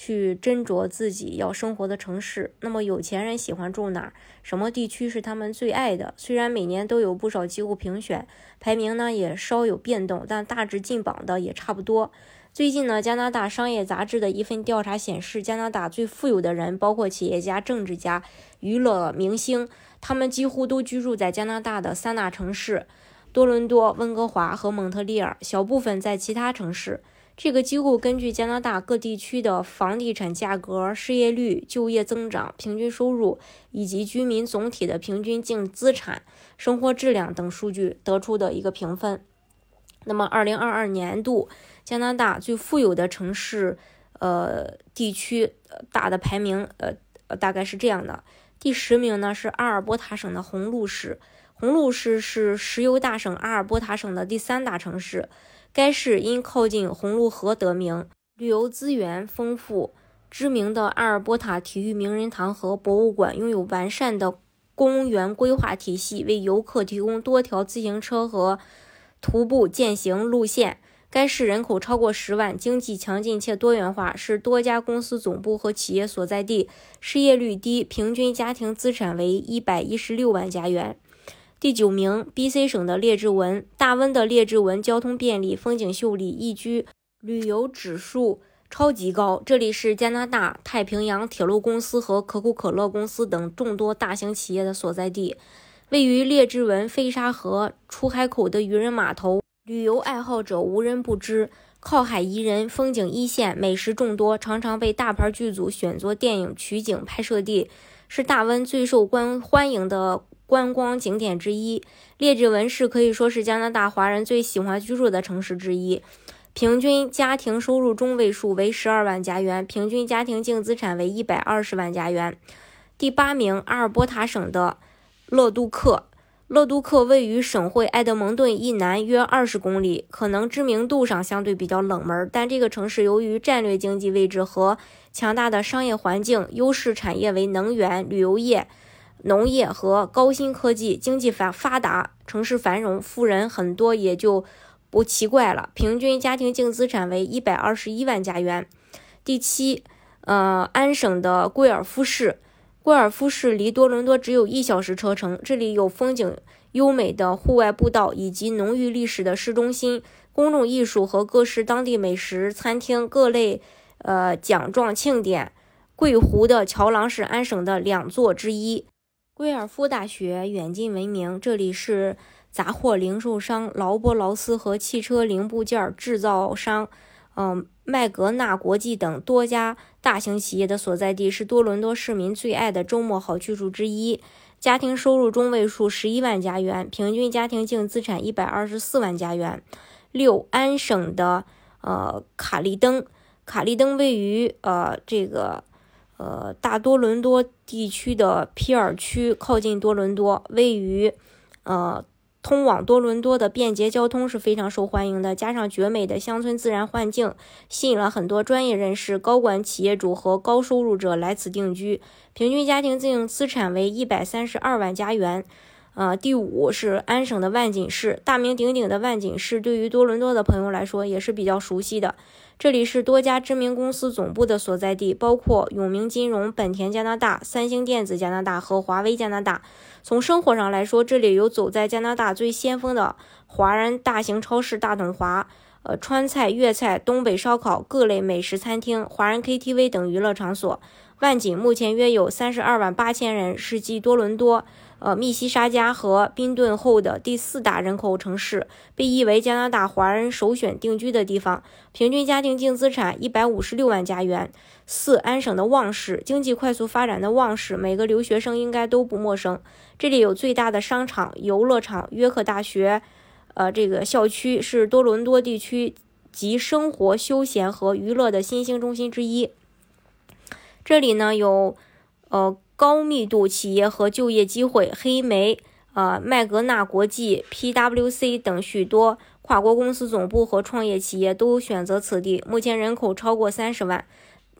去斟酌自己要生活的城市。那么有钱人喜欢住哪儿？什么地区是他们最爱的？虽然每年都有不少机构评选，排名呢也稍有变动，但大致进榜的也差不多。最近呢，加拿大商业杂志的一份调查显示，加拿大最富有的人，包括企业家、政治家、娱乐明星，他们几乎都居住在加拿大的三大城市：多伦多、温哥华和蒙特利尔，小部分在其他城市。这个机构根据加拿大各地区的房地产价格、失业率、就业增长、平均收入以及居民总体的平均净资产、生活质量等数据得出的一个评分。那么，二零二二年度加拿大最富有的城市，呃，地区大的排名，呃，大概是这样的：第十名呢是阿尔伯塔省的红鹿市，红鹿市是石油大省阿尔伯塔省的第三大城市。该市因靠近红鹿河得名，旅游资源丰富。知名的阿尔伯塔体育名人堂和博物馆拥有完善的公园规划体系，为游客提供多条自行车和徒步践行路线。该市人口超过十万，经济强劲且多元化，是多家公司总部和企业所在地。失业率低，平均家庭资产为一百一十六万加元。第九名，B.C 省的列治文，大温的列治文交通便利，风景秀丽，宜居，旅游指数超级高。这里是加拿大太平洋铁路公司和可口可乐公司等众多大型企业的所在地。位于列治文飞沙河出海口的渔人码头，旅游爱好者无人不知。靠海宜人，风景一线，美食众多，常常被大牌剧组选作电影取景拍摄地，是大温最受关欢迎的。观光景点之一，列治文市可以说是加拿大华人最喜欢居住的城市之一。平均家庭收入中位数为十二万加元，平均家庭净资产为一百二十万加元。第八名，阿尔伯塔省的勒杜克。勒杜克位于省会埃德蒙顿以南约二十公里，可能知名度上相对比较冷门，但这个城市由于战略经济位置和强大的商业环境，优势产业为能源、旅游业。农业和高新科技，经济发发达，城市繁荣，富人很多，也就不奇怪了。平均家庭净资产为一百二十一万加元。第七，呃，安省的贵尔夫市，贵尔夫市离多伦多只有一小时车程，这里有风景优美的户外步道，以及浓郁历史的市中心、公众艺术和各式当地美食餐厅、各类呃奖状庆典。贵湖的桥廊是安省的两座之一。威尔夫大学远近闻名，这里是杂货零售商劳波劳斯和汽车零部件制造商，嗯，麦格纳国际等多家大型企业的所在地，是多伦多市民最爱的周末好去处之一。家庭收入中位数十一万加元，平均家庭净资产一百二十四万加元。六安省的呃卡利登，卡利登位于呃这个。呃，大多伦多地区的皮尔区靠近多伦多，位于呃通往多伦多的便捷交通是非常受欢迎的。加上绝美的乡村自然环境，吸引了很多专业人士、高管、企业主和高收入者来此定居。平均家庭净资产为一百三十二万加元。呃，第五是安省的万锦市，大名鼎鼎的万锦市，对于多伦多的朋友来说也是比较熟悉的。这里是多家知名公司总部的所在地，包括永明金融、本田加拿大、三星电子加拿大和华为加拿大。从生活上来说，这里有走在加拿大最先锋的华人大型超市大统华，呃，川菜、粤菜、东北烧烤、各类美食餐厅、华人 KTV 等娱乐场所。万锦目前约有三十二万八千人，是继多伦多。呃，密西沙加和宾顿后的第四大人口城市，被誉为加拿大华人首选定居的地方。平均家庭净资产一百五十六万加元。四安省的旺市，经济快速发展的旺市，每个留学生应该都不陌生。这里有最大的商场、游乐场，约克大学，呃，这个校区是多伦多地区集生活休闲和娱乐的新兴中心之一。这里呢有。呃高密度企业和就业机会，黑莓、呃麦格纳国际、PWC 等许多跨国公司总部和创业企业都选择此地。目前人口超过三十万，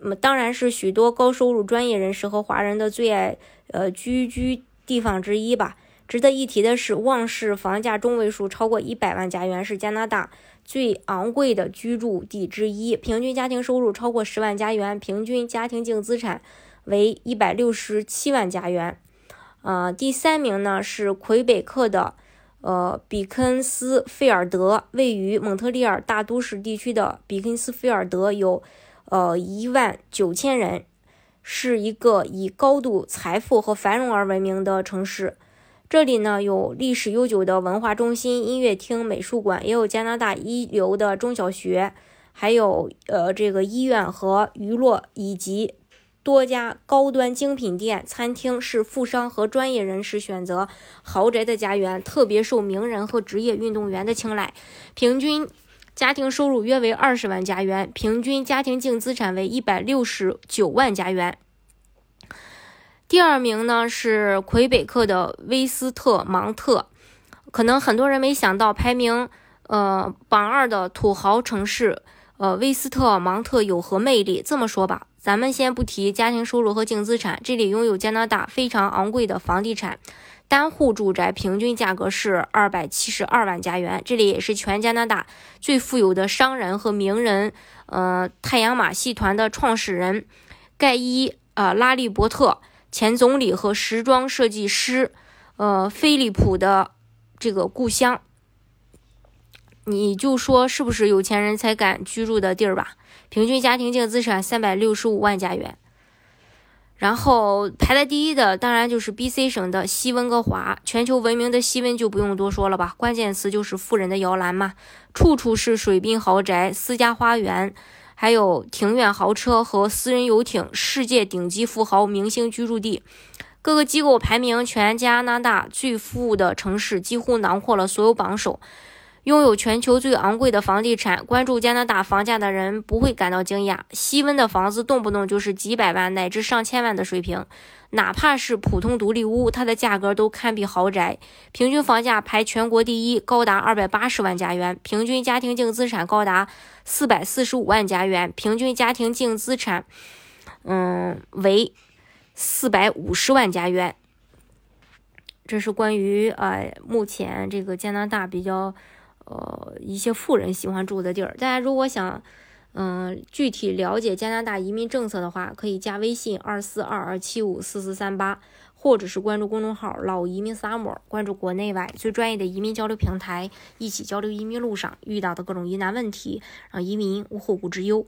那么当然是许多高收入专业人士和华人的最爱呃居居地方之一吧。值得一提的是，旺市房价中位数超过一百万加元，是加拿大最昂贵的居住地之一。平均家庭收入超过十万加元，平均家庭净资产为一百六十七万加元。呃，第三名呢是魁北克的呃比肯斯菲尔德，位于蒙特利尔大都市地区的比肯斯菲尔德有呃一万九千人，是一个以高度财富和繁荣而闻名的城市。这里呢有历史悠久的文化中心、音乐厅、美术馆，也有加拿大一流的中小学，还有呃这个医院和娱乐，以及多家高端精品店、餐厅，是富商和专业人士选择豪宅的家园，特别受名人和职业运动员的青睐。平均家庭收入约为二十万加元，平均家庭净资产为一百六十九万加元。第二名呢是魁北克的威斯特芒特，可能很多人没想到，排名呃榜二的土豪城市，呃威斯特芒特有何魅力？这么说吧，咱们先不提家庭收入和净资产，这里拥有加拿大非常昂贵的房地产，单户住宅平均价格是二百七十二万加元，这里也是全加拿大最富有的商人和名人，呃太阳马戏团的创始人盖伊呃拉利伯特。前总理和时装设计师，呃，菲利普的这个故乡，你就说是不是有钱人才敢居住的地儿吧？平均家庭净资产三百六十五万加元。然后排在第一的当然就是 B.C 省的西温哥华，全球闻名的西温就不用多说了吧，关键词就是富人的摇篮嘛，处处是水滨豪宅、私家花园。还有庭院豪车和私人游艇，世界顶级富豪明星居住地。各个机构排名全加拿大最富的城市，几乎囊括了所有榜首。拥有全球最昂贵的房地产，关注加拿大房价的人不会感到惊讶。西温的房子动不动就是几百万乃至上千万的水平，哪怕是普通独立屋，它的价格都堪比豪宅。平均房价排全国第一，高达二百八十万加元，平均家庭净资产高达四百四十五万加元，平均家庭净资产，嗯，为四百五十万加元。这是关于呃，目前这个加拿大比较。呃，一些富人喜欢住的地儿。大家如果想，嗯，具体了解加拿大移民政策的话，可以加微信二四二二七五四四三八，或者是关注公众号“老移民 summer”，关注国内外最专业的移民交流平台，一起交流移民路上遇到的各种疑难问题，让移民无后顾之忧。